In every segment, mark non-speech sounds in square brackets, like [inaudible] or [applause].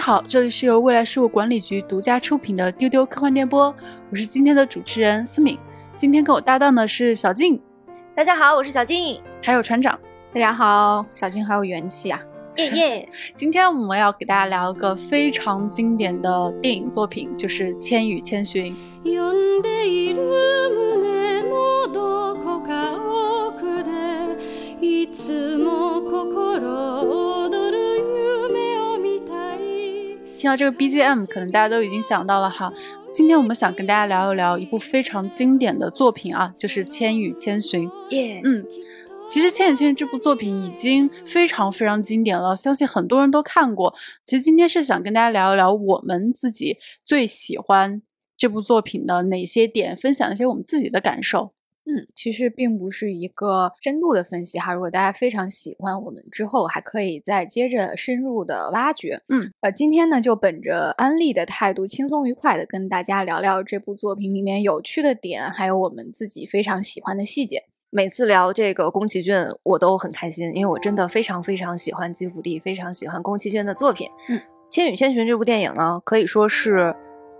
家好，这里是由未来事务管理局独家出品的丢丢科幻电波，我是今天的主持人思敏。今天跟我搭档的是小静，大家好，我是小静，还有船长。大家好，小静好有元气啊！耶耶！今天我们要给大家聊一个非常经典的电影作品，就是《千与千寻》。听到这个 BGM，可能大家都已经想到了哈。今天我们想跟大家聊一聊一部非常经典的作品啊，就是《千与千寻》。耶，嗯，其实《千与千寻》这部作品已经非常非常经典了，相信很多人都看过。其实今天是想跟大家聊一聊我们自己最喜欢这部作品的哪些点，分享一些我们自己的感受。嗯，其实并不是一个深度的分析哈。如果大家非常喜欢，我们之后还可以再接着深入的挖掘。嗯，呃，今天呢就本着安利的态度，轻松愉快的跟大家聊聊这部作品里面有趣的点，还有我们自己非常喜欢的细节。每次聊这个宫崎骏，我都很开心，因为我真的非常非常喜欢吉卜力，非常喜欢宫崎骏的作品。嗯，《千与千寻》这部电影呢，可以说是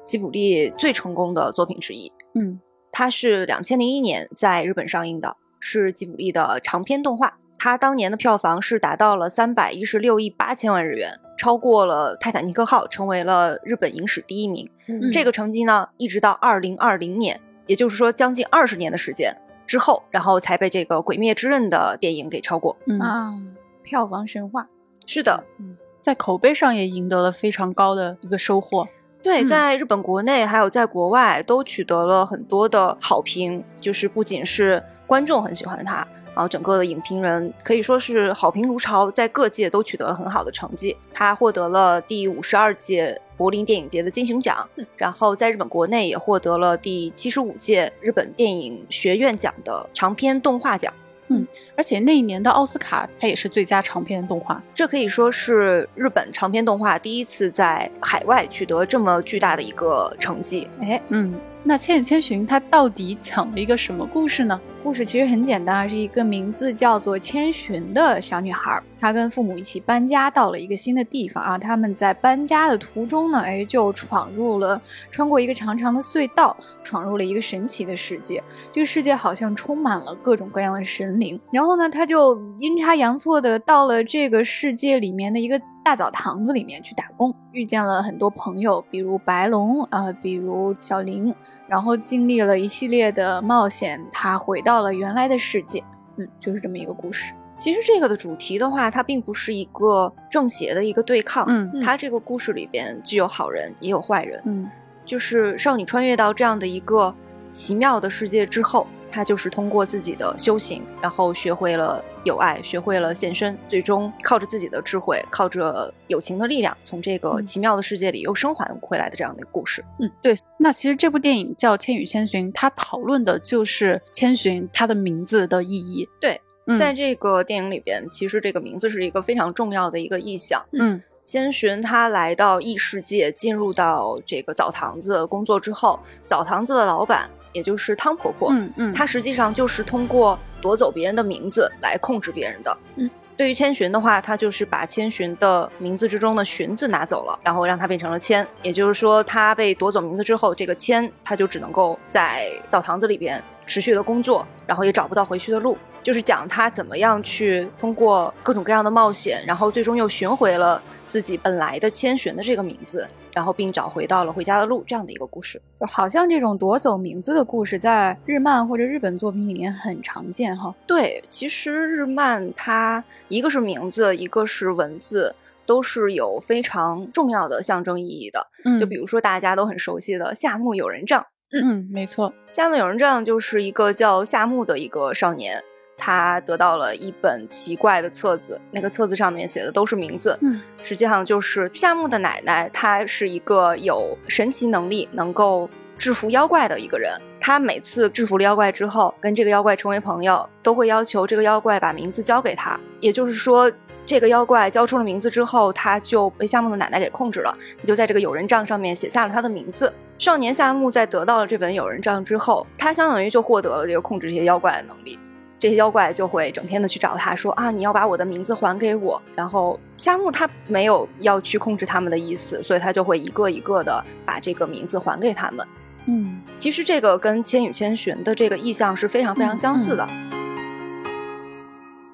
吉卜力最成功的作品之一。嗯。它是两千零一年在日本上映的，是吉卜力的长篇动画。它当年的票房是达到了三百一十六亿八千万日元，超过了《泰坦尼克号》，成为了日本影史第一名。这个成绩呢，一直到二零二零年，也就是说将近二十年的时间之后，然后才被这个《鬼灭之刃》的电影给超过。啊，票房神话。是的，嗯，在口碑上也赢得了非常高的一个收获。对，在日本国内还有在国外都取得了很多的好评，就是不仅是观众很喜欢它，然后整个的影评人可以说是好评如潮，在各界都取得了很好的成绩。他获得了第五十二届柏林电影节的金熊奖，然后在日本国内也获得了第七十五届日本电影学院奖的长篇动画奖。嗯，而且那一年的奥斯卡，它也是最佳长篇动画，这可以说是日本长篇动画第一次在海外取得这么巨大的一个成绩。哎，嗯，那《千与千寻》它到底讲了一个什么故事呢？故事其实很简单，是一个名字叫做千寻的小女孩，她跟父母一起搬家到了一个新的地方啊。他们在搬家的途中呢，哎，就闯入了，穿过一个长长的隧道，闯入了一个神奇的世界。这个世界好像充满了各种各样的神灵。然后呢，她就阴差阳错的到了这个世界里面的一个大澡堂子里面去打工，遇见了很多朋友，比如白龙啊，比如小林。然后经历了一系列的冒险，他回到了原来的世界。嗯，就是这么一个故事。其实这个的主题的话，它并不是一个正邪的一个对抗。嗯，它这个故事里边既有好人也有坏人。嗯，就是少女穿越到这样的一个奇妙的世界之后。他就是通过自己的修行，然后学会了友爱，学会了献身，最终靠着自己的智慧，靠着友情的力量，从这个奇妙的世界里又生还回来的这样的一个故事。嗯，对。那其实这部电影叫《千与千寻》，它讨论的就是千寻它的名字的意义。对，在这个电影里边，其实这个名字是一个非常重要的一个意象。嗯，千寻他来到异世界，进入到这个澡堂子工作之后，澡堂子的老板。也就是汤婆婆，嗯嗯，她实际上就是通过夺走别人的名字来控制别人的。嗯，对于千寻的话，她就是把千寻的名字之中的寻字拿走了，然后让它变成了千。也就是说，她被夺走名字之后，这个千她就只能够在澡堂子里边持续的工作，然后也找不到回去的路。就是讲她怎么样去通过各种各样的冒险，然后最终又寻回了。自己本来的千寻的这个名字，然后并找回到了回家的路，这样的一个故事，好像这种夺走名字的故事在日漫或者日本作品里面很常见哈。对，其实日漫它一个是名字，一个是文字，都是有非常重要的象征意义的。嗯，就比如说大家都很熟悉的夏目友人帐。嗯，没错，夏目友人帐就是一个叫夏目的一个少年。他得到了一本奇怪的册子，那个册子上面写的都是名字，嗯，实际上就是夏目的奶奶。她是一个有神奇能力，能够制服妖怪的一个人。他每次制服了妖怪之后，跟这个妖怪成为朋友，都会要求这个妖怪把名字交给他。也就是说，这个妖怪交出了名字之后，他就被夏目的奶奶给控制了。他就在这个友人帐上面写下了他的名字。少年夏目在得到了这本友人帐之后，他相当于就获得了这个控制这些妖怪的能力。这些妖怪就会整天的去找他说啊，你要把我的名字还给我。然后夏目他没有要去控制他们的意思，所以他就会一个一个的把这个名字还给他们。嗯，其实这个跟《千与千寻》的这个意象是非常非常相似的。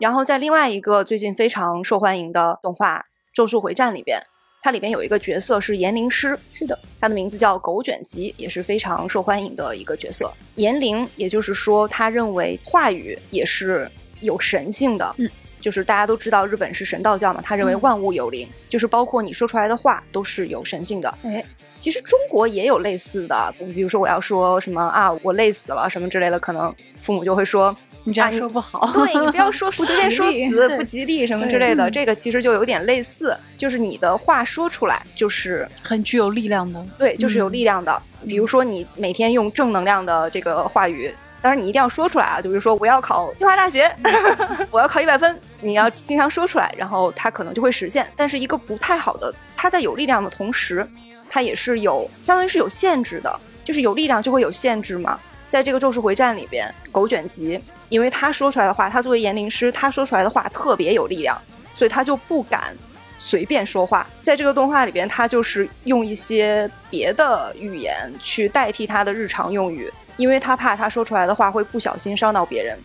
然后在另外一个最近非常受欢迎的动画《咒术回战》里边，它里边有一个角色是言灵师，是的，他的名字叫狗卷吉，也是非常受欢迎的一个角色。言灵，也就是说，他认为话语也是有神性的。嗯，就是大家都知道日本是神道教嘛，他认为嗯万物有灵，就是包括你说出来的话都是有神性的。哎，其实中国也有类似的，比如说我要说什么啊，我累死了什么之类的，可能父母就会说。你这样说不好。对你不要说 [laughs] 不随便说吉利对死 [laughs] 不吉利什么之类的，嗯这个其实就有点类似，就是你的话说出来就是很具有力量的。对，就是有嗯力量的。比如说你每天用正能量的这个话语，当然你一定要说出来啊，就比如说我要考清华大学，[laughs] 我要考一百分，你要经常说出来，然后它可能就会实现。但是一个不太好的，它在有力量的同时，它也是有相当于是有限制的，就是有力量就会有限制嘛。在这个《咒术回战》里边，狗卷吉，因为他说出来的话，他作为言灵师，他说出来的话特别有力量，所以他就不敢随便说话。在这个动画里边，他就是用一些别的语言去代替他的日常用语，因为他怕他说出来的话会不小心伤到别人。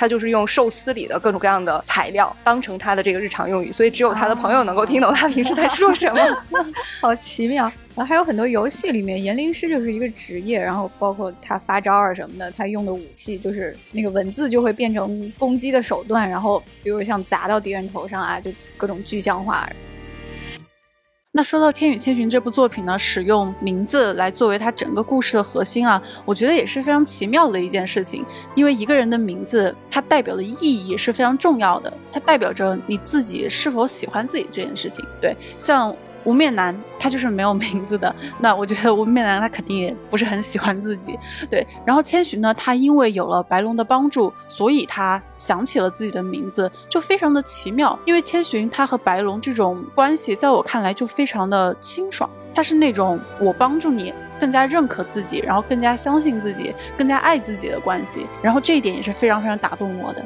他就是用寿司里的各种各样的材料当成他的这个日常用语，所以只有他的朋友能够听懂他平时在说什么。[laughs] 好奇妙。然后还有很多游戏里面，言灵师就是一个职业，然后包括他发招啊什么的，他用的武器就是那个文字就会变成攻击的手段，然后比如像砸到敌人头上啊，就各种具象化。那说到《千与千寻》这部作品呢，使用名字来作为它整个故事的核心啊，我觉得也是非常奇妙的一件事情。因为一个人的名字，它代表的意义是非常重要的，它代表着你自己是否喜欢自己这件事情。对，像无面男，他就是没有名字的。[laughs] 那我觉得无面男他肯定也不是很喜欢自己。对，然后千寻呢，他因为有了白龙的帮助，所以他想起了自己的名字，就非常的奇妙。因为千寻他和白龙这种关系，在我看来就非常的清爽，他是那种我帮助你。更加认可自己，然后更加相信自己，更加爱自己的关系，然后这一点也是非常非常打动我的。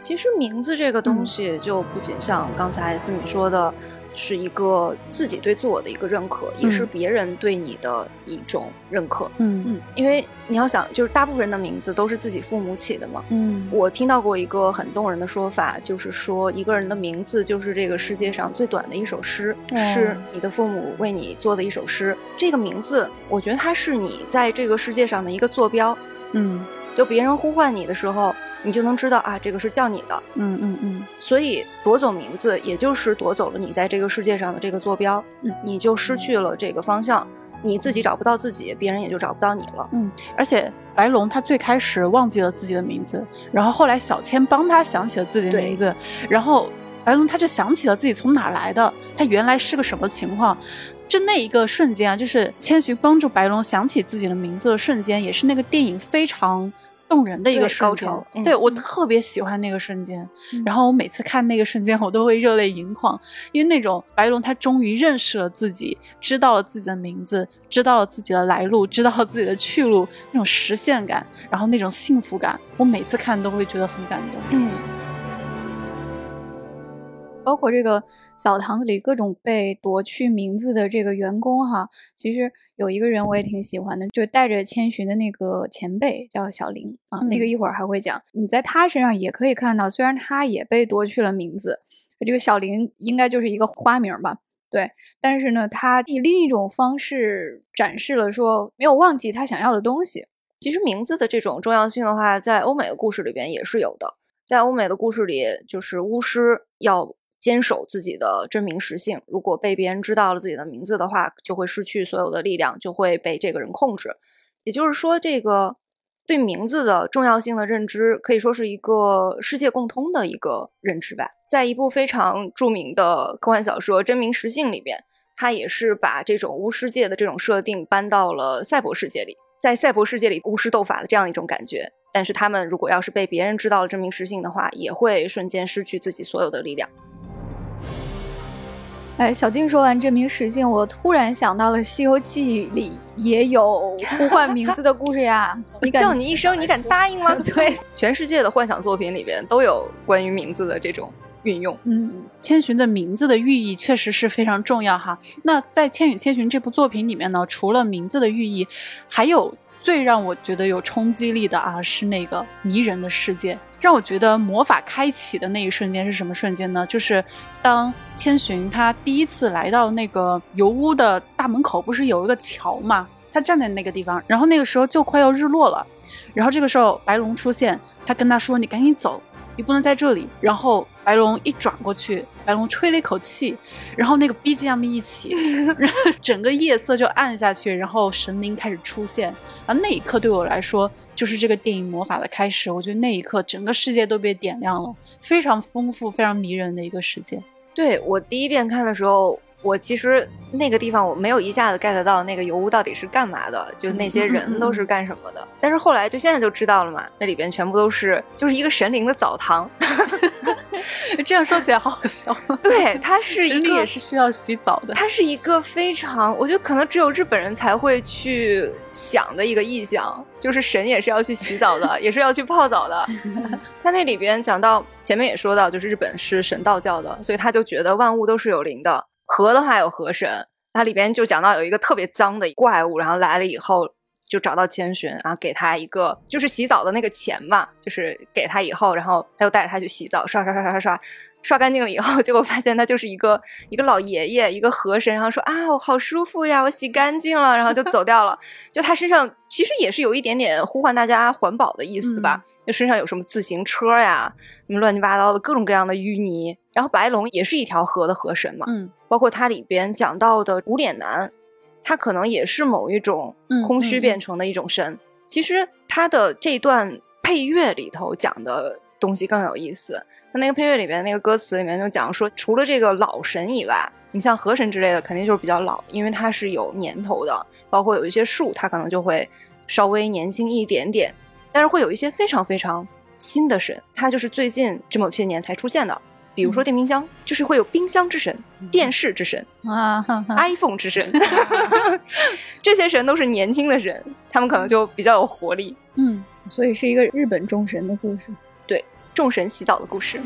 其实名字这个东西，就不仅像刚才思敏说的，是一个自己对自我的一个认可，也是嗯别人对你的一种认可。嗯因为你要想，就是大部分人的名字都是自己父母起的嘛。嗯我听到过一个很动人的说法，就是说一个人的名字就是这个世界上最短的一首诗，哦是你的父母为你做的一首诗。这个名字，我觉得它是你在这个世界上的一个坐标。嗯就别人呼唤你的时候，你就能知道啊，这个是叫你的。嗯嗯嗯所以夺走名字，也就是夺走了你在这个世界上的这个坐标，嗯你就失去了这个方向，你自己找不到自己，别人也就找不到你了。嗯，而且白龙他最开始忘记了自己的名字，然后后来小千帮他想起了自己的名字，然后白龙他就想起了自己从哪儿来的，他原来是个什么情况。就那一个瞬间啊，就是千寻帮助白龙想起自己的名字的瞬间，也是那个电影非常动人的一个瞬间。高潮嗯对我嗯特别喜欢那个瞬间，嗯然后我每次看那个瞬间，我都会热泪盈眶，因为那种白龙他终于认识了自己，知道了自己的名字，知道了自己的来路，知道了自己的去路，那种实现感，然后那种幸福感，我每次看都会觉得很感动。嗯，包括这个澡堂里各种被夺去名字的这个员工哈，其实有一个人我也挺喜欢的，就带着千寻的那个前辈叫小林啊，那个嗯一会儿还会讲。你在他身上也可以看到，虽然他也被夺去了名字，这个小林应该就是一个花名吧。对，但是呢，他以另一种方式展示了说没有忘记他想要的东西。其实名字的这种重要性的话，在欧美的故事里边也是有的。在欧美的故事里，就是巫师要坚守自己的真名实姓，如果被别人知道了自己的名字的话，就会失去所有的力量，就会被这个人控制。也就是说，这个对名字的重要性的认知，可以说是一个世界共通的一个认知吧。在一部非常著名的科幻小说《真名实姓》里边，他也是把这种巫师界的这种设定搬到了赛博世界里。在赛博世界里，巫师斗法的这样一种感觉，但是他们如果要是被别人知道了真名实姓的话，也会瞬间失去自己所有的力量。哎，小静说完这名实境，我突然想到了《西游记》里也有呼唤名字的故事呀。[laughs] 你敢叫你一声，你敢答应吗？[laughs] 对，[laughs] 全世界的幻想作品里边都有关于名字的这种运用。嗯，千寻的名字的寓意确实是非常重要哈。那在《千与千寻》这部作品里面呢，除了名字的寓意，还有最让我觉得有冲击力的啊，是那个迷人的世界。让我觉得魔法开启的那一瞬间是什么瞬间呢？就是当千寻他第一次来到那个油屋的大门口，不是有一个桥嘛？他站在那个地方，然后那个时候就快要日落了，然后这个时候白龙出现，他跟他说：“你赶紧走。”你不能在这里。然后白龙一转过去，白龙吹了一口气，然后那个 BGM 一起，[laughs] 然后整个夜色就暗下去，然后神灵开始出现。啊，那一刻对我来说就是这个电影魔法的开始。我觉得那一刻整个世界都被点亮了，非常丰富、非常迷人的一个世界。对我第一遍看的时候。我其实那个地方我没有一下子 get 到那个油屋到底是干嘛的，就那些人都是干什么的。但是后来就现在就知道了嘛，那里边全部都是就是一个神灵的澡堂。[laughs] 这样说起来好好笑。[laughs] 对，它是一个也是需要洗澡的。它是一个非常，我觉得可能只有日本人才会去想的一个意象，就是神也是要去洗澡的，也是要去泡澡的。[laughs] 他那里边讲到前面也说到，就是日本是神道教的，所以他就觉得万物都是有灵的。河的话有河神，它里边就讲到有一个特别脏的怪物，然后来了以后就找到千寻，然后给他一个就是洗澡的那个钱嘛，就是给他以后，然后他又带着他去洗澡，刷刷刷刷刷刷，刷干净了以后，[laughs] 结果发现他就是一个一个老爷爷，一个河神，然后说啊，我好舒服呀，我洗干净了，然后就走掉了。就他身上其实也是有一点点呼唤大家环保的意思吧。就身上有什么自行车呀，什么乱七八糟的各种各样的淤泥。然后白龙也是一条河的河神嘛，嗯，包括它里边讲到的无脸男，他可能也是某一种空虚变成的一种神。其实他的这段配乐里头讲的东西更有意思。他那个配乐里边那个歌词里面就讲说，除了这个老神以外，你像河神之类的肯定就是比较老，因为它是有年头的。包括有一些树，它可能就会稍微年轻一点点。但是会有一些非常非常新的神，它就是最近这么些年才出现的。比如说电冰箱，就是会有冰箱之神、电视之神啊、iPhone 之神，[laughs] [laughs] 这些神都是年轻的神，他们可能就比较有活力。嗯，所以是一个日本众神的故事。对，众神洗澡的故事。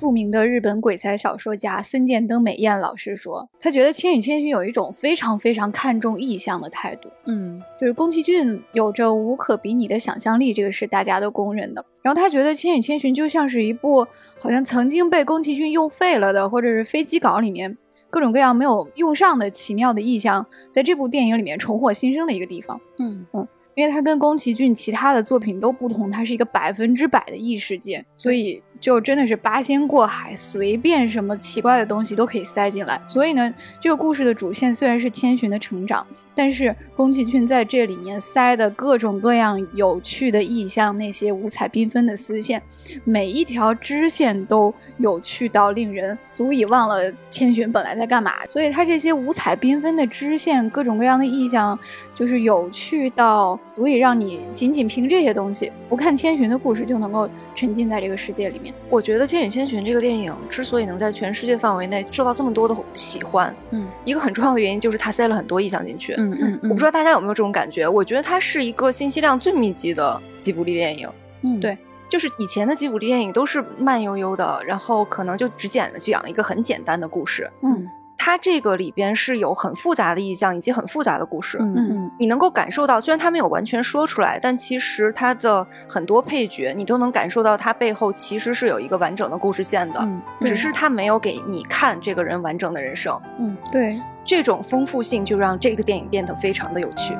著名的日本鬼才小说家森见登美彦老师说，他觉得《千与千寻》有一种非常非常看重意象的态度。嗯，就是宫崎骏有着无可比拟的想象力，这个是大家都公认的。然后他觉得《千与千寻》就像是一部好像曾经被宫崎骏用废了的，或者是飞机稿里面各种各样没有用上的奇妙的意象，在这部电影里面重获新生的一个地方。嗯嗯。因为它跟宫崎骏其他的作品都不同，它是一个百分之百的异世界，所以就真的是八仙过海，随便什么奇怪的东西都可以塞进来。所以呢，这个故事的主线虽然是千寻的成长，但是宫崎骏在这里面塞的各种各样有趣的意象，那些五彩缤纷的丝线，每一条支线都有趣到令人足以忘了千寻本来在干嘛。所以他这些五彩缤纷的支线，各种各样的意象，就是有趣到。足以让你仅仅凭这些东西，不看千寻的故事就能够沉浸在这个世界里面。我觉得《千与千寻》这个电影之所以能在全世界范围内受到这么多的喜欢，嗯，一个很重要的原因就是它塞了很多意象进去。嗯嗯，我不知道大家有没有这种感觉？我觉得它是一个信息量最密集的吉卜力电影。嗯，对，就是以前的吉卜力电影都是慢悠悠的，然后可能就只讲讲一个很简单的故事。嗯。它这个里边是有很复杂的意象以及很复杂的故事，嗯嗯，你能够感受到，虽然他没有完全说出来，但其实他的很多配角你都能感受到，他背后其实是有一个完整的故事线的，嗯只是他没有给你看这个人完整的人生，嗯，对，这种丰富性就让这个电影变得非常的有趣。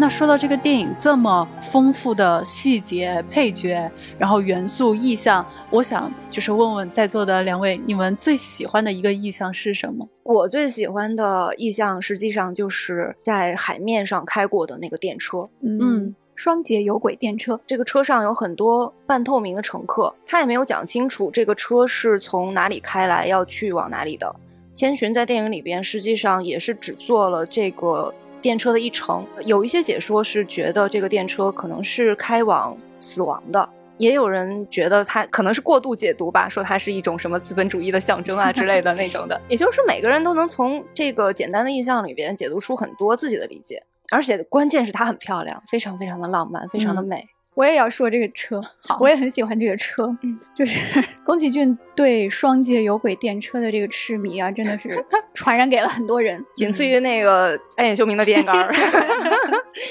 那说到这个电影这么丰富的细节、配角，然后元素、意象，我想就是问问在座的两位，你们最喜欢的一个意象是什么？我最喜欢的意象，实际上就是在海面上开过的那个电车。嗯，双节有轨电车，这个车上有很多半透明的乘客，他也没有讲清楚这个车是从哪里开来，要去往哪里的。千寻在电影里边实际上也是只做了这个。电车的一程，有一些解说是觉得这个电车可能是开往死亡的，也有人觉得它可能是过度解读吧，说它是一种什么资本主义的象征啊之类的那种的。也就是说，每个人都能从这个简单的印象里边解读出很多自己的理解，而且关键是它很漂亮，非常非常的浪漫，非常的美。我也要说这个车，[laughs] 好，我也很喜欢这个车，嗯，[laughs] 就是 [laughs] 宫崎骏对双界有轨电车的这个痴迷啊，真的是传染给了很多人，仅次于那个暗夜秀明的电线杆，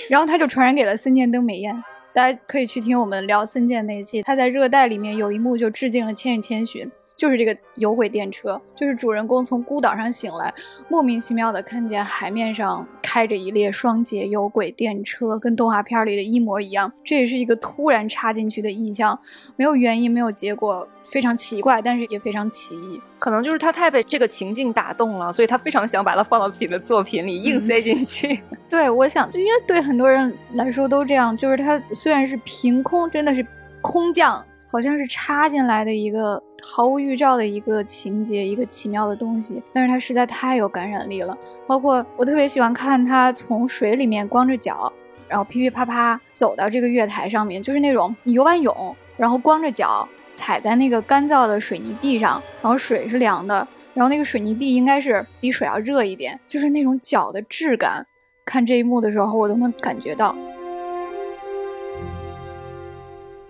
然后他就传染给了森见登美彦。大家可以去听我们聊森见那一期，他在热带里面有一幕就致敬了《千与千寻》。就是这个有轨电车，就是主人公从孤岛上醒来，莫名其妙的看见海面上开着一列双节有轨电车，跟动画片里的一模一样。这也是一个突然插进去的意象，没有原因，没有结果，非常奇怪，但是也非常奇异。可能就是他太被这个情境打动了，所以他非常想把它放到自己的作品里，硬塞进去。[laughs] 对，我想，就因为对很多人来说都这样，就是他虽然是凭空，真的是空降。好像是插进来的一个毫无预兆的一个情节，一个奇妙的东西，但是它实在太有感染力了。包括我特别喜欢看他从水里面光着脚，然后噼噼啪啪走到这个月台上面，就是那种你游完泳，然后光着脚踩在那个干燥的水泥地上，然后水是凉的，然后那个水泥地应该是比水要热一点，就是那种脚的质感。看这一幕的时候，我都能感觉到。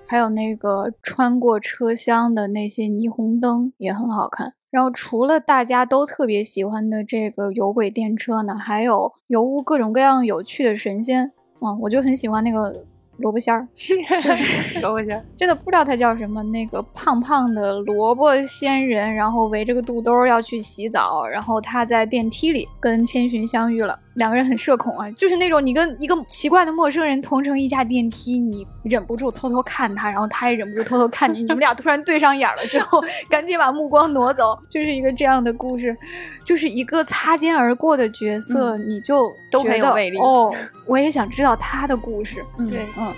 还有那个穿过车厢的那些霓虹灯也很好看。然后除了大家都特别喜欢的这个有轨电车呢，还有油屋各种各样有趣的神仙啊，我就很喜欢那个萝卜仙儿，就是 [laughs] 萝卜仙儿，真的不知道他叫什么，那个胖胖的萝卜仙人，然后围着个肚兜要去洗澡，然后他在电梯里跟千寻相遇了。两个人很社恐啊，就是那种你跟一个奇怪的陌生人同乘一架电梯，你忍不住偷偷看他，然后他也忍不住偷偷看你，你们俩突然对上眼了之后，[laughs] 赶紧把目光挪走，就是一个这样的故事，就是一个擦肩而过的角色，你就都很有魅力哦。我也想知道他的故事，对，嗯。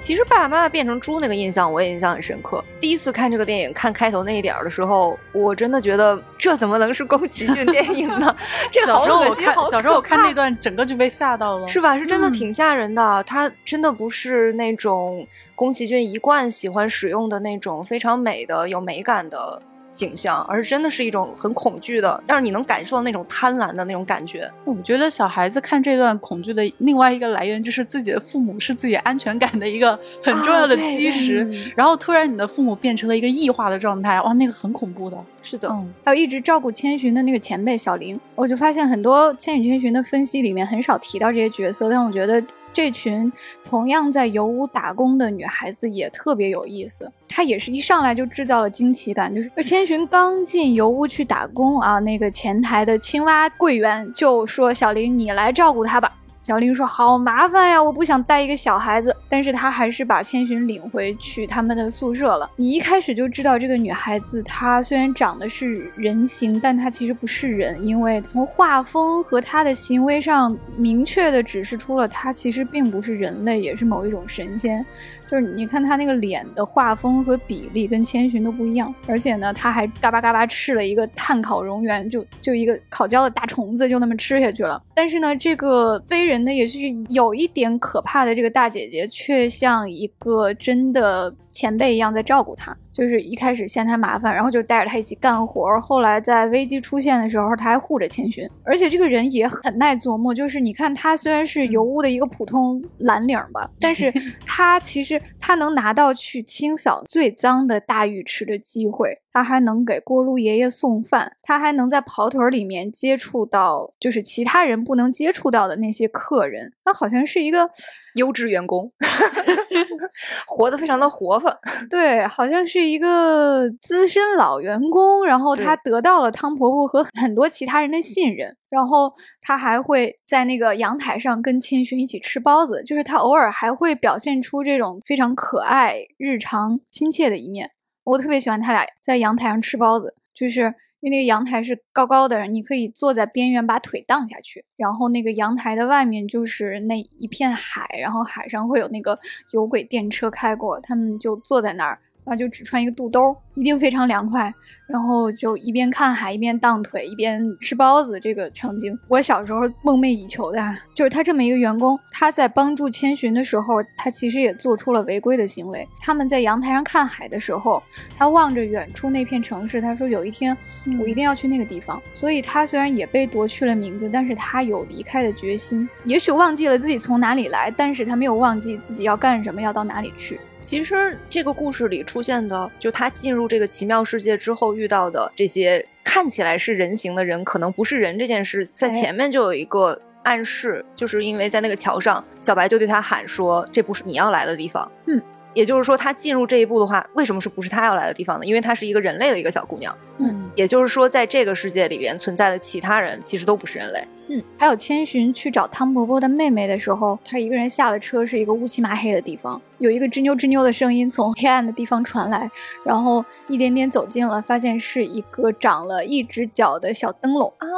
其实爸爸妈妈变成猪那个印象我也印象很深刻。第一次看这个电影，看开头那一点的时候，我真的觉得这怎么能是宫崎骏电影呢？[laughs] 这小时候我看，小时候我看那段，整个就被吓到了，是吧？是真的挺吓人的。他真的不是那种宫崎骏一贯喜欢使用的那种非常美的、有美感的。景象，而是真的是一种很恐惧的，让你能感受到那种贪婪的那种感觉。我觉得小孩子看这段恐惧的另外一个来源，就是自己的父母是自己安全感的一个很重要的基石。然后突然你的父母变成了一个异化的状态，哇，那个很恐怖的。是的，还有一直照顾千寻的那个前辈小林，我就发现很多《千与千寻》的分析里面很少提到这些角色，但我觉得。这群同样在油屋打工的女孩子也特别有意思，她也是一上来就制造了惊奇感，就是千寻刚进油屋去打工啊，那个前台的青蛙柜员就说：“小林，你来照顾她吧。”小林说：“好麻烦呀，我不想带一个小孩子。”但是他还是把千寻领回去他们的宿舍了。你一开始就知道这个女孩子，她虽然长得是人形，但她其实不是人，因为从画风和她的行为上，明确的指示出了她其实并不是人类，也是某一种神仙。就是你看他那个脸的画风和比例跟千寻都不一样，而且呢，他还嘎巴嘎巴吃了一个碳烤蝾螈，就就一个烤焦的大虫子，就那么吃下去了。但是呢，这个非人呢也是有一点可怕的，这个大姐姐却像一个真的前辈一样在照顾他。就是一开始嫌他麻烦，然后就带着他一起干活。后来在危机出现的时候，他还护着千寻，而且这个人也很耐琢磨。就是你看他虽然是油污的一个普通蓝领吧，但是 [laughs] 他其实他能拿到去清扫最脏的大浴池的机会，他还能给锅炉爷爷送饭，他还能在跑腿里面接触到就是其他人不能接触到的那些客人。他好像是一个。优质员工，[laughs] [laughs] 活得非常的活泛。[laughs] 对，好像是一个资深老员工，然后他得到了汤婆婆和很多其他人的信任，然后他还会在那个阳台上跟千寻一起吃包子，就是他偶尔还会表现出这种非常可爱、日常亲切的一面。我特别喜欢他俩在阳台上吃包子，就是。因为那个阳台是高高的，你可以坐在边缘把腿荡下去，然后那个阳台的外面就是那一片海，然后海上会有那个有轨电车开过，他们就坐在那儿。然后就只穿一个肚兜，一定非常凉快。然后就一边看海一边荡腿一边吃包子，这个场景我小时候梦寐以求的。就是他这么一个员工，他在帮助千寻的时候，他其实也做出了违规的行为。他们在阳台上看海的时候，他望着远处那片城市，他说有一天我一定要去那个地方。所以他虽然也被夺去了名字，但是他有离开的决心。也许忘记了自己从哪里来，但是他没有忘记自己要干什么，要到哪里去。其实这个故事里出现的，就他进入这个奇妙世界之后遇到的这些看起来是人形的人，可能不是人这件事，在前面就有一个暗示，就是因为在那个桥上，小白就对他喊说：“这不是你要来的地方。”嗯，也就是说，他进入这一步的话，为什么是不是他要来的地方呢？因为他是一个人类的一个小姑娘。嗯，也就是说，在这个世界里边存在的其他人其实都不是人类。嗯，还有千寻去找汤婆婆的妹妹的时候，她一个人下了车，是一个乌漆麻黑的地方，有一个吱扭吱扭的声音从黑暗的地方传来，然后一点点走近了，发现是一个长了一只脚的小灯笼啊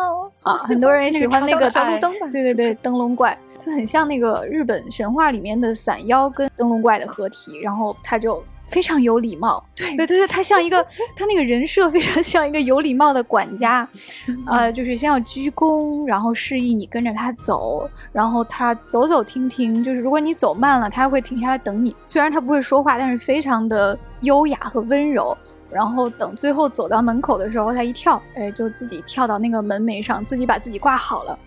啊！很多人喜欢那个小路灯吧？对对对，灯笼怪，它很像那个日本神话里面的伞妖跟灯笼怪的合体，然后他就。非常有礼貌，对对对，他像一个，[laughs] 他那个人设非常像一个有礼貌的管家，呃，就是先要鞠躬，然后示意你跟着他走，然后他走走停停，就是如果你走慢了，他会停下来等你。虽然他不会说话，但是非常的优雅和温柔。然后等最后走到门口的时候，他一跳，哎，就自己跳到那个门楣上，自己把自己挂好了。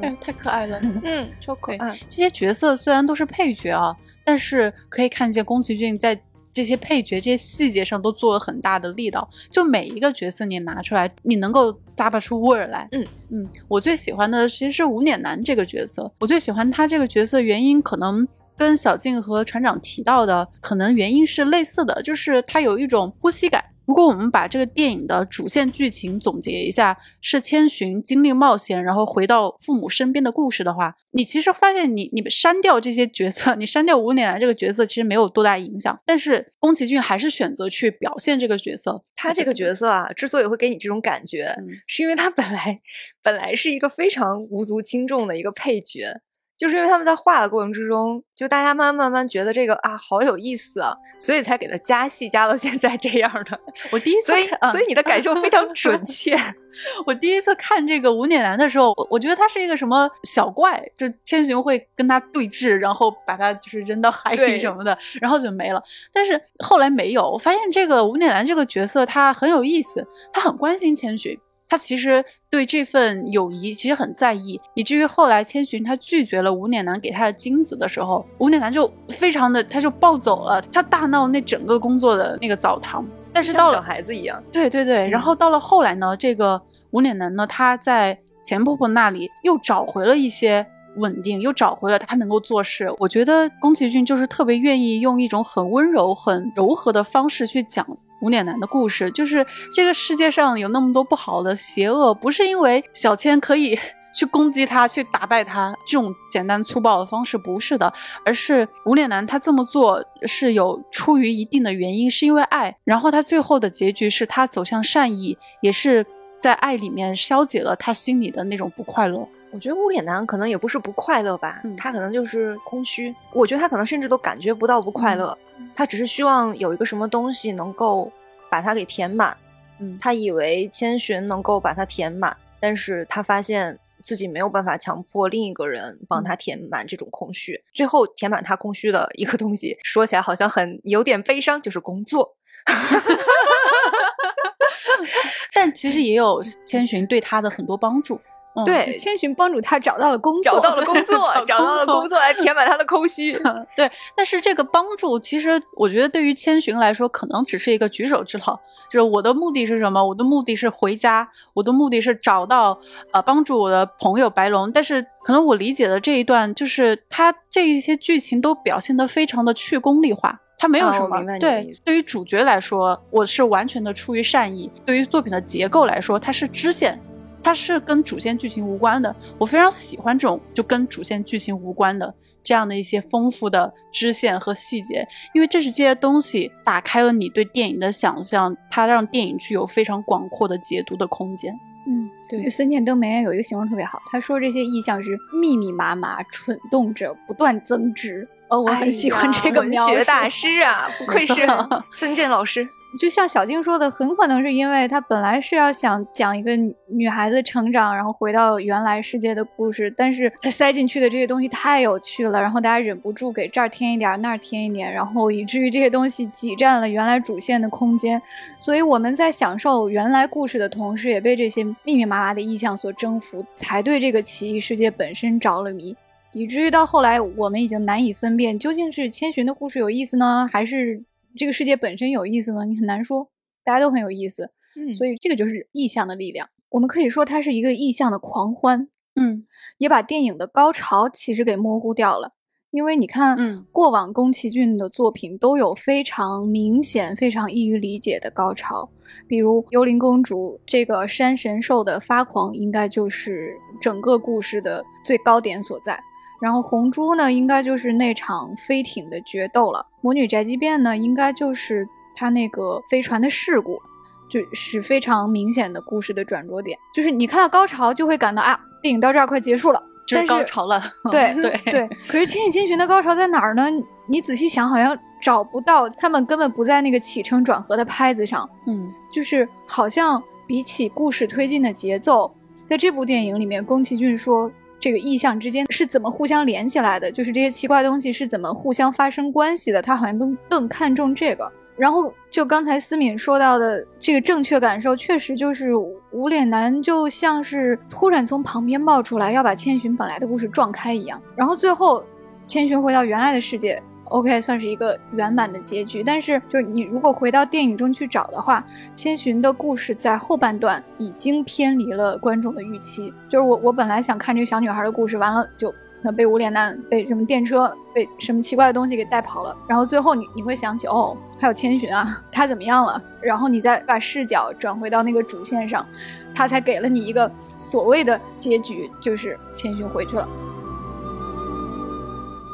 哎，太可爱了，[laughs] 嗯，超可爱。这些角色虽然都是配角啊，但是可以看见宫崎骏在。这些配角、这些细节上都做了很大的力道，就每一个角色你拿出来，你能够咂巴出味儿来。嗯嗯，我最喜欢的其实是无脸男这个角色，我最喜欢他这个角色原因可能跟小静和船长提到的可能原因是类似的，就是他有一种呼吸感。如果我们把这个电影的主线剧情总结一下，是千寻经历冒险，然后回到父母身边的故事的话，你其实发现你你删掉这些角色，你删掉无脸男这个角色，其实没有多大影响。但是宫崎骏还是选择去表现这个角色。他这个角色啊，之所以会给你这种感觉，是因为他本来本来是一个非常无足轻重的一个配角。就是因为他们在画的过程之中，就大家慢慢慢慢觉得这个啊好有意思啊，所以才给他加戏加到现在这样的。我第一次，所以所以你的感受非常准 [laughs] 确。[laughs] 我第一次看这个无脸男的时候，我我觉得他是一个什么小怪，就千寻会跟他对峙，然后把他就是扔到海里什么的，然后就没了。但是后来没有，我发现这个无脸男这个角色他很有意思，他很关心千寻。他其实对这份友谊其实很在意，以至于后来千寻他拒绝了无脸男给他的金子的时候，无脸男就非常的他就暴走了，他大闹那整个工作的那个澡堂。但是到了小孩子一样，对对对。然后到了后来呢，这个无脸男呢，他在钱婆婆那里又找回了一些稳定，又找回了他能够做事。我觉得宫崎骏就是特别愿意用一种很温柔、很柔和的方式去讲。无脸男的故事，就是这个世界上有那么多不好的邪恶，不是因为小千可以 [laughs] 去攻击他、去打败他这种简单粗暴的方式，不是的，而是无脸男他这么做是有出于一定的原因，是因为爱。然后他最后的结局是他走向善意，也是在爱里面消解了他心里的那种不快乐。我觉得无脸男可能也不是不快乐吧，他可能就是空虚。我觉得他可能甚至都感觉不到不快乐。他只是希望有一个什么东西能够把它给填满，嗯，他以为千寻能够把它填满，但是他发现自己没有办法强迫另一个人帮他填满这种空虚。最后填满他空虚的一个东西，说起来好像很有点悲伤，就是工作。[laughs] 但其实也有千寻对他的很多帮助。对，千寻帮助他找到了工作，找到了工作，找到了工作来填满他的空虚。[laughs] 对，但是这个帮助其实我觉得对于千寻来说，可能只是一个举手之劳。就是我的目的是什么？我的目的是回家，我的目的是找到呃帮助我的朋友白龙。但是可能我理解的这一段，就是他这一些剧情都表现得非常的去功利化，他没有什么。对，对于主角来说，我是完全的出于善意；对于作品的结构来说，它是支线。它是跟主线剧情无关的，我非常喜欢这种就跟主线剧情无关的这样的一些丰富的支线和细节，因为这是这些东西打开了你对电影的想象，它让电影具有非常广阔的解读的空间。嗯，对，森见登美有一个形容特别好，他说这些意象是密密麻麻、蠢动着，不断增值。哦，我很喜欢这个文学大师啊，不愧是没错 [laughs] 森健老师。就像小静说的，很可能是因为他本来是要想讲一个女孩子成长，然后回到原来世界的故事，但是他塞进去的这些东西太有趣了，然后大家忍不住给这儿添一点，那儿添一点，然后以至于这些东西挤占了原来主线的空间。所以我们在享受原来故事的同时，也被这些密密麻麻的意象所征服，才对这个奇异世界本身着了迷。以至于到后来，我们已经难以分辨究竟是千寻的故事有意思呢，还是这个世界本身有意思呢？你很难说，大家都很有意思，嗯所以这个就是意象的力量。我们可以说它是一个意象的狂欢，嗯也把电影的高潮其实给模糊掉了。因为你看，嗯过往宫崎骏的作品都有非常明显、非常易于理解的高潮，比如《幽灵公主》这个山神兽的发狂，应该就是整个故事的最高点所在。然后红猪呢，应该就是那场飞艇的决斗了；魔女宅急便呢，应该就是他那个飞船的事故，就是非常明显的故事的转折点。就是你看到高潮，就会感到啊，电影到这儿快结束了，这是高潮了。对 [laughs] 对对，可是《千与千寻》的高潮在哪儿呢？你仔细想，好像找不到，他们根本不在那个起承转合的拍子上，嗯就是好像比起故事推进的节奏，在这部电影里面，宫崎骏说这个意象之间是怎么互相连起来的，就是这些奇怪东西是怎么互相发生关系的，他好像更更看重这个。然后就刚才思敏说到的这个正确感受，确实就是无脸男就像是突然从旁边冒出来，要把千寻本来的故事撞开一样。然后最后千寻回到原来的世界，OK，算是一个圆满的结局。但是就是你如果回到电影中去找的话，千寻的故事在后半段已经偏离了观众的预期。就是我我本来想看这个小女孩的故事，完了就。被无脸男被什么电车被什么奇怪的东西给带跑了，然后最后你你会想起哦，还有千寻啊，他怎么样了？然后你再把视角转回到那个主线上，他才给了你一个所谓的结局，就是千寻回去了。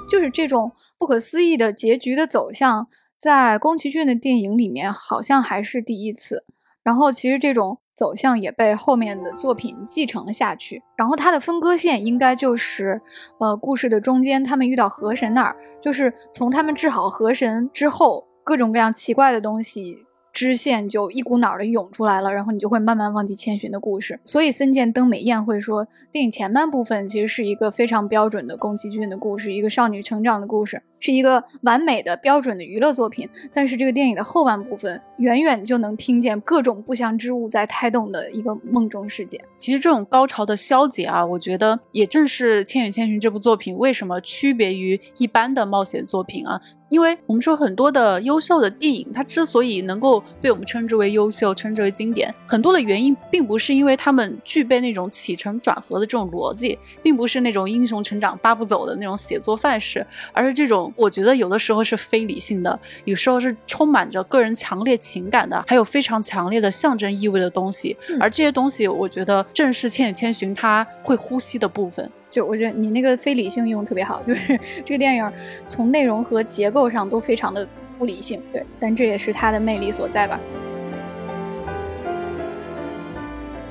就是这种不可思议的结局的走向，在宫崎骏的电影里面好像还是第一次。然后其实这种走向也被后面的作品继承了下去。然后它的分割线应该就是，呃，故事的中间他们遇到河神那儿，就是从他们治好河神之后，各种各样奇怪的东西。支线就一股脑的涌出来了，然后你就会慢慢忘记千寻的故事。所以森见登美彦会说，电影前半部分其实是一个非常标准的宫崎骏的故事，一个少女成长的故事，是一个完美的标准的娱乐作品。但是这个电影的后半部分，远远就能听见各种不祥之物在胎动的一个梦中世界。其实这种高潮的消解啊，我觉得也正是《千与千寻》这部作品为什么区别于一般的冒险作品啊。因为我们说很多的优秀的电影，它之所以能够被我们称之为优秀、称之为经典，很多的原因并不是因为他们具备那种起承转合的这种逻辑，并不是那种英雄成长八步走的那种写作范式，而是这种我觉得有的时候是非理性的，有时候是充满着个人强烈情感的，还有非常强烈的象征意味的东西。嗯而这些东西，我觉得正是《千与千寻》它会呼吸的部分。就我觉得你那个非理性用的特别好，就是这个电影从内容和结构上都非常的不理性，对，但这也是它的魅力所在吧。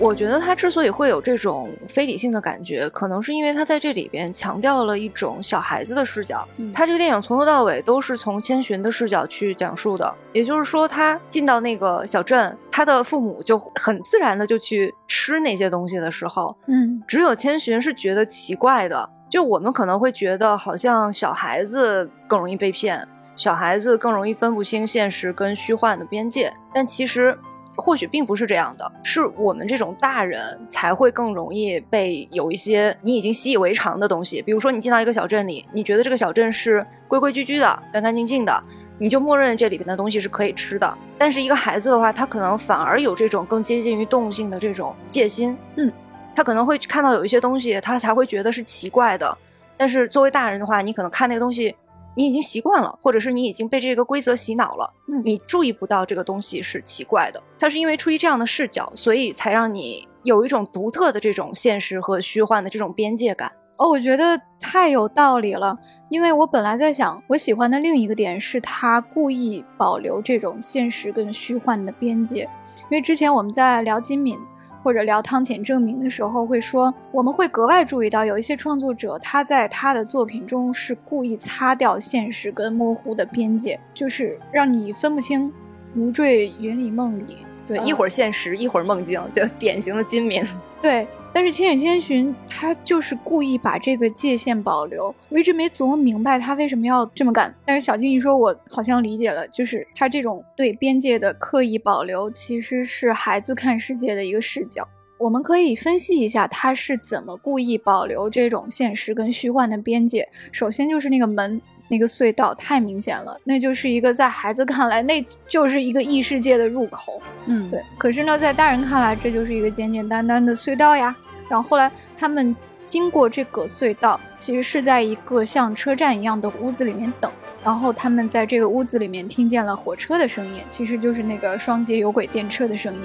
我觉得他之所以会有这种非理性的感觉，可能是因为他在这里边强调了一种小孩子的视角。嗯他这个电影从头到尾都是从千寻的视角去讲述的，也就是说，他进到那个小镇，他的父母就很自然的就去吃那些东西的时候，嗯只有千寻是觉得奇怪的。就我们可能会觉得，好像小孩子更容易被骗，小孩子更容易分不清现实跟虚幻的边界，但其实。或许并不是这样的，是我们这种大人才会更容易被有一些你已经习以为常的东西，比如说你进到一个小镇里，你觉得这个小镇是规规矩矩的、干干净净的，你就默认这里边的东西是可以吃的。但是一个孩子的话，他可能反而有这种更接近于动物性的这种戒心，嗯，他可能会看到有一些东西，他才会觉得是奇怪的。但是作为大人的话，你可能看那个东西，你已经习惯了，或者是你已经被这个规则洗脑了，嗯你注意不到这个东西是奇怪的。它是因为出于这样的视角，所以才让你有一种独特的这种现实和虚幻的这种边界感。哦，我觉得太有道理了，因为我本来在想，我喜欢的另一个点是他故意保留这种现实跟虚幻的边界，因为之前我们在聊金敏。或者聊汤浅证明的时候，会说我们会格外注意到有一些创作者他在他的作品中是故意擦掉现实跟模糊的边界，就是让你分不清，如坠云里梦里。对，呃一会儿现实，一会儿梦境，对，典型的金敏。对，但是《千与千寻》他就是故意把这个界限保留，我一直没琢磨明白他为什么要这么干。但是小金一说，我好像理解了，就是他这种对边界的刻意保留，其实是孩子看世界的一个视角。我们可以分析一下他是怎么故意保留这种现实跟虚幻的边界。首先就是那个门。那个隧道太明显了，那就是一个在孩子看来，那就是一个异世界的入口。嗯，对，可是呢，在大人看来，这就是一个简简单单的隧道呀。然后后来他们经过这个隧道，其实是在一个像车站一样的屋子里面等。然后他们在这个屋子里面听见了火车的声音，其实就是那个双节有轨电车的声音。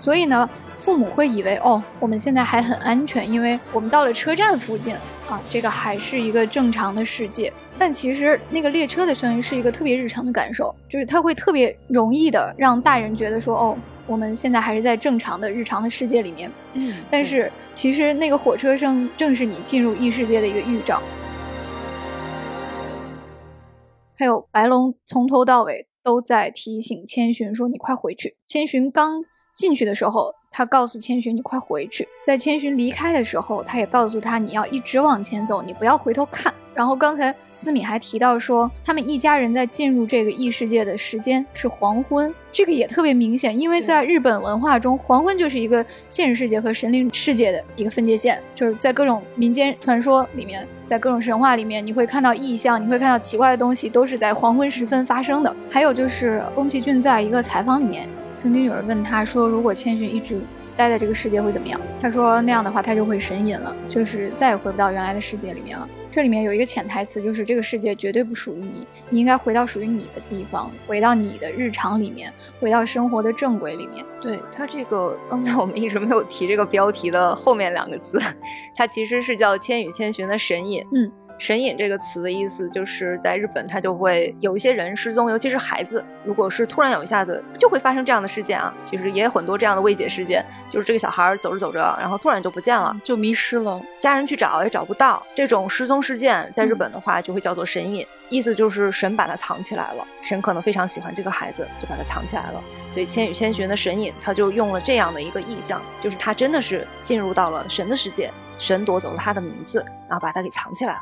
所以呢，父母会以为哦，我们现在还很安全，因为我们到了车站附近啊，这个还是一个正常的世界。但其实那个列车的声音是一个特别日常的感受，就是它会特别容易的让大人觉得说哦，我们现在还是在正常的日常的世界里面。嗯，但是其实那个火车声正是你进入异世界的一个预兆。还有白龙从头到尾都在提醒千寻说：“你快回去。”千寻刚进去的时候，他告诉千寻：“你快回去。”在千寻离开的时候，他也告诉他：“你要一直往前走，你不要回头看。”然后刚才思敏还提到说，他们一家人在进入这个异世界的时间是黄昏，这个也特别明显，因为在日本文化中，黄昏就是一个现实世界和神灵世界的一个分界线，就是在各种民间传说里面，在各种神话里面，你会看到异象，你会看到奇怪的东西，都是在黄昏时分发生的。还有就是宫崎骏在一个采访里面，曾经有人问他说，如果千寻一直待在这个世界会怎么样？他说那样的话，他就会神隐了，就是再也回不到原来的世界里面了。这里面有一个潜台词，就是这个世界绝对不属于你，你应该回到属于你的地方，回到你的日常里面，回到生活的正轨里面。对它这个，刚才我们一直没有提这个标题的后面两个字，[laughs] 它其实是叫《千与千寻》的神隐。嗯。神隐这个词的意思就是在日本，它就会有一些人失踪，尤其是孩子。如果是突然有一下子就会发生这样的事件啊，其实也有很多这样的未解事件，就是这个小孩走着走着，然后突然就不见了，就迷失了，家人去找也找不到。这种失踪事件在日本的话就会叫做神隐，意思就是神把他藏起来了，神可能非常喜欢这个孩子，就把他藏起来了。所以《千与千寻》的神隐，他就用了这样的一个意象，就是他真的是进入到了神的世界，神夺走了他的名字，然后把他给藏起来了。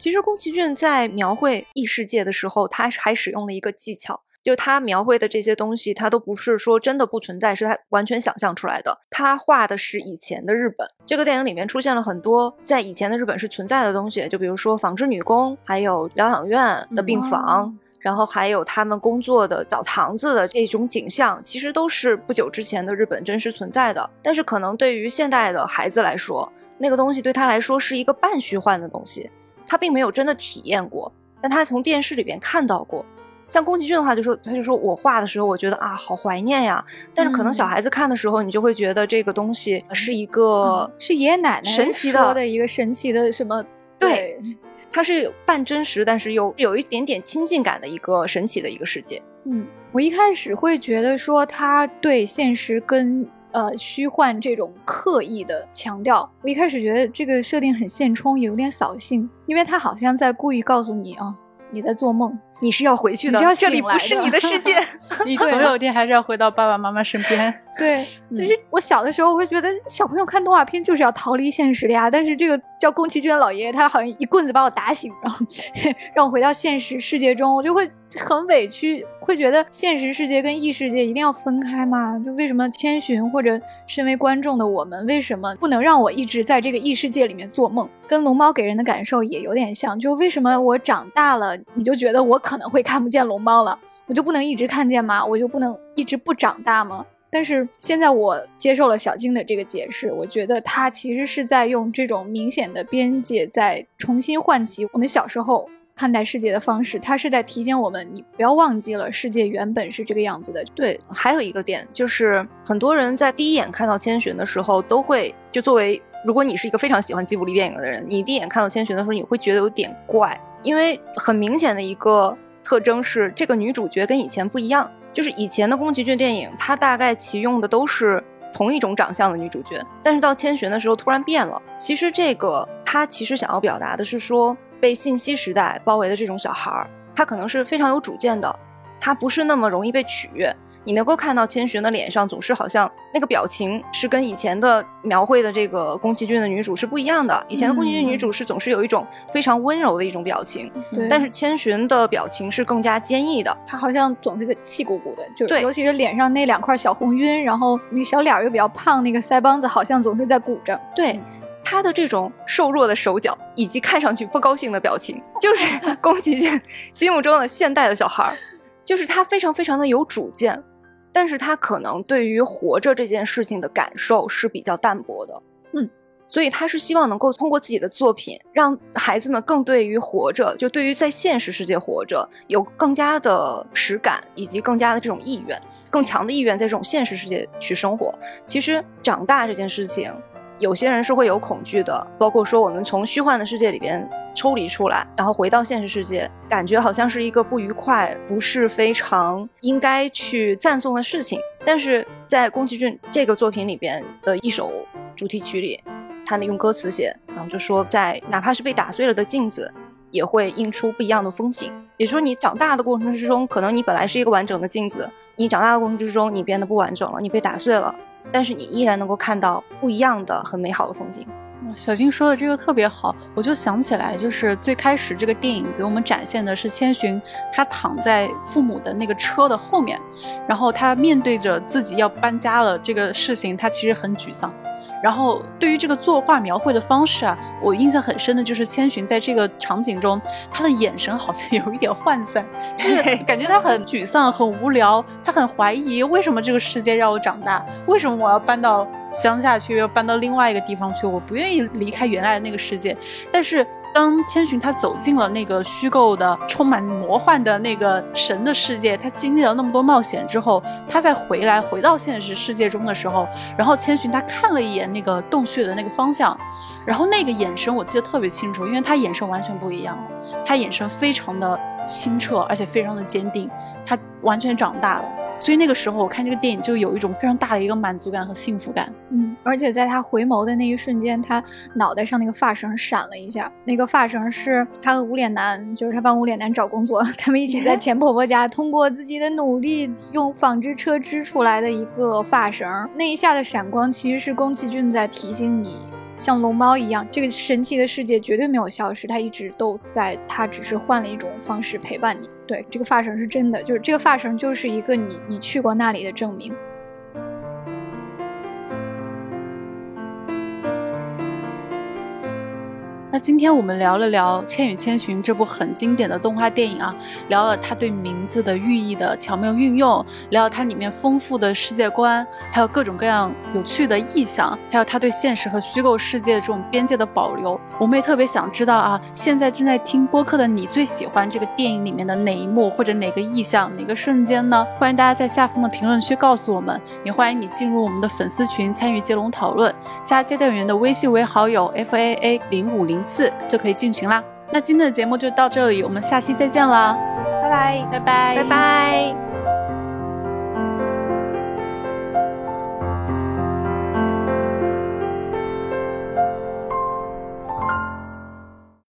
其实宫崎骏在描绘异世界的时候，他还使用了一个技巧，就是他描绘的这些东西，他都不是说真的不存在，是他完全想象出来的。他画的是以前的日本，这个电影里面出现了很多在以前的日本是存在的东西，就比如说纺织女工，还有疗养院的病房。嗯然后还有他们工作的澡堂子的这种景象，其实都是不久之前的日本真实存在的。但是可能对于现代的孩子来说，那个东西对他来说是一个半虚幻的东西，他并没有真的体验过，但他从电视里边看到过。像宫崎骏的话，就说他就说我画的时候，我觉得啊，好怀念呀。但是可能小孩子看的时候，你就会觉得这个东西是一个、嗯是爷爷奶奶神奇的的一个神奇的什么？对它是半真实，但是又有一点点亲近感的一个神奇的一个世界。嗯，我一开始会觉得说他对现实跟呃虚幻这种刻意的强调，我一开始觉得这个设定很现充，也有点扫兴，因为他好像在故意告诉你啊，你在做梦。你是要回去的，你是要这里不是你的世界。[laughs] 你总有一天还是要回到爸爸妈妈身边。[laughs] 对，就是我小的时候，我会觉得小朋友看动画片就是要逃离现实的呀。但是这个叫宫崎骏的老爷爷，他好像一棍子把我打醒，然后 [laughs] 让我回到现实世界中，我就会很委屈，会觉得现实世界跟异世界一定要分开吗？就为什么千寻或者身为观众的我们，为什么不能让我一直在这个异世界里面做梦？跟龙猫给人的感受也有点像，就为什么我长大了，你就觉得我可能会看不见龙猫了？我就不能一直看见吗？我就不能一直不长大吗？但是现在我接受了小金的这个解释，我觉得他其实是在用这种明显的边界，在重新唤起我们小时候看待世界的方式。他是在提醒我们，你不要忘记了世界原本是这个样子的。对，还有一个点就是，很多人在第一眼看到千寻的时候，都会就作为，如果你是一个非常喜欢吉卜力电影的人，你第一眼看到千寻的时候，你会觉得有点怪，因为很明显的一个特征是，这个女主角跟以前不一样。就是以前的宫崎骏电影，它大概其用的都是同一种长相的女主角，但是到千寻的时候突然变了。其实这个他其实想要表达的是说，被信息时代包围的这种小孩儿，他可能是非常有主见的，他不是那么容易被取悦。你能够看到千寻的脸上总是好像那个表情是跟以前的描绘的这个宫崎骏的女主是不一样的。以前的宫崎骏女主是总是有一种非常温柔的一种表情，对但是千寻的表情是更加坚毅的。她好像总是在气鼓鼓的，就对尤其是脸上那两块小红晕，然后那个小脸儿又比较胖，那个腮帮子好像总是在鼓着。对。她的这种瘦弱的手脚，以及看上去不高兴的表情，就是 [laughs] 宫崎骏心目中的现代的小孩儿，就是他非常非常的有主见，但是他可能对于活着这件事情的感受是比较淡薄的，嗯，所以他是希望能够通过自己的作品，让孩子们更对于活着，就对于在现实世界活着有更加的实感，以及更加的这种意愿，更强的意愿在这种现实世界去生活。其实长大这件事情。有些人是会有恐惧的，包括说我们从虚幻的世界里边抽离出来，然后回到现实世界，感觉好像是一个不愉快、不是非常应该去赞颂的事情。但是在宫崎骏这个作品里边的一首主题曲里，他用歌词写，然后就说，在哪怕是被打碎了的镜子，也会映出不一样的风景。也就是说，你长大的过程之中，可能你本来是一个完整的镜子，你长大的过程之中，你变得不完整了，你被打碎了。但是你依然能够看到不一样的、很美好的风景。小金说的这个特别好，我就想起来，就是最开始这个电影给我们展现的是千寻，他躺在父母的那个车的后面，然后他面对着自己要搬家了这个事情，他其实很沮丧。然后对于这个作画描绘的方式啊，我印象很深的就是千寻在这个场景中，他的眼神好像 [laughs] 有一点涣散，就是感觉他很沮丧、很无聊，他很怀疑为什么这个世界让我长大，为什么我要搬到乡下去，要搬到另外一个地方去，我不愿意离开原来的那个世界。但是当千寻他走进了那个虚构的、充满魔幻的那个神的世界，他经历了那么多冒险之后，他再回来回到现实世界中的时候，然后千寻他看了一眼那个洞穴的那个方向，然后那个眼神我记得特别清楚，因为他眼神完全不一样了，他眼神非常的清澈，而且非常的坚定，他完全长大了。所以那个时候我看这个电影就有一种非常大的一个满足感和幸福感。嗯，而且在他回眸的那一瞬间，他脑袋上那个发绳闪了一下，那个发绳是他和无脸男，就是他帮无脸男找工作，他们一起在钱婆婆家通过自己的努力用纺织车织出来的一个发绳。那一下的闪光，其实是宫崎骏在提醒你。像龙猫一样，这个神奇的世界绝对没有消失，它一直都在，它只是换了一种方式陪伴你。对，这个发绳是真的，就是这个发绳就是一个你你去过那里的证明。今天我们聊了聊《千与千寻》这部很经典的动画电影啊，聊了它对名字的寓意的巧妙运用，聊了它里面丰富的世界观，还有各种各样有趣的意象，还有它对现实和虚构世界的这种边界的保留。我们也特别想知道啊，现在正在听播客的你最喜欢这个电影里面的哪一幕或者哪个意象、哪个瞬间呢？欢迎大家在下方的评论区告诉我们，也欢迎你进入我们的粉丝群参与接龙讨论，加接待员的微信为好友 f a a 零五零。四就可以进群啦。那今天的节目就到这里，我们下期再见啦，拜拜，拜拜，拜拜。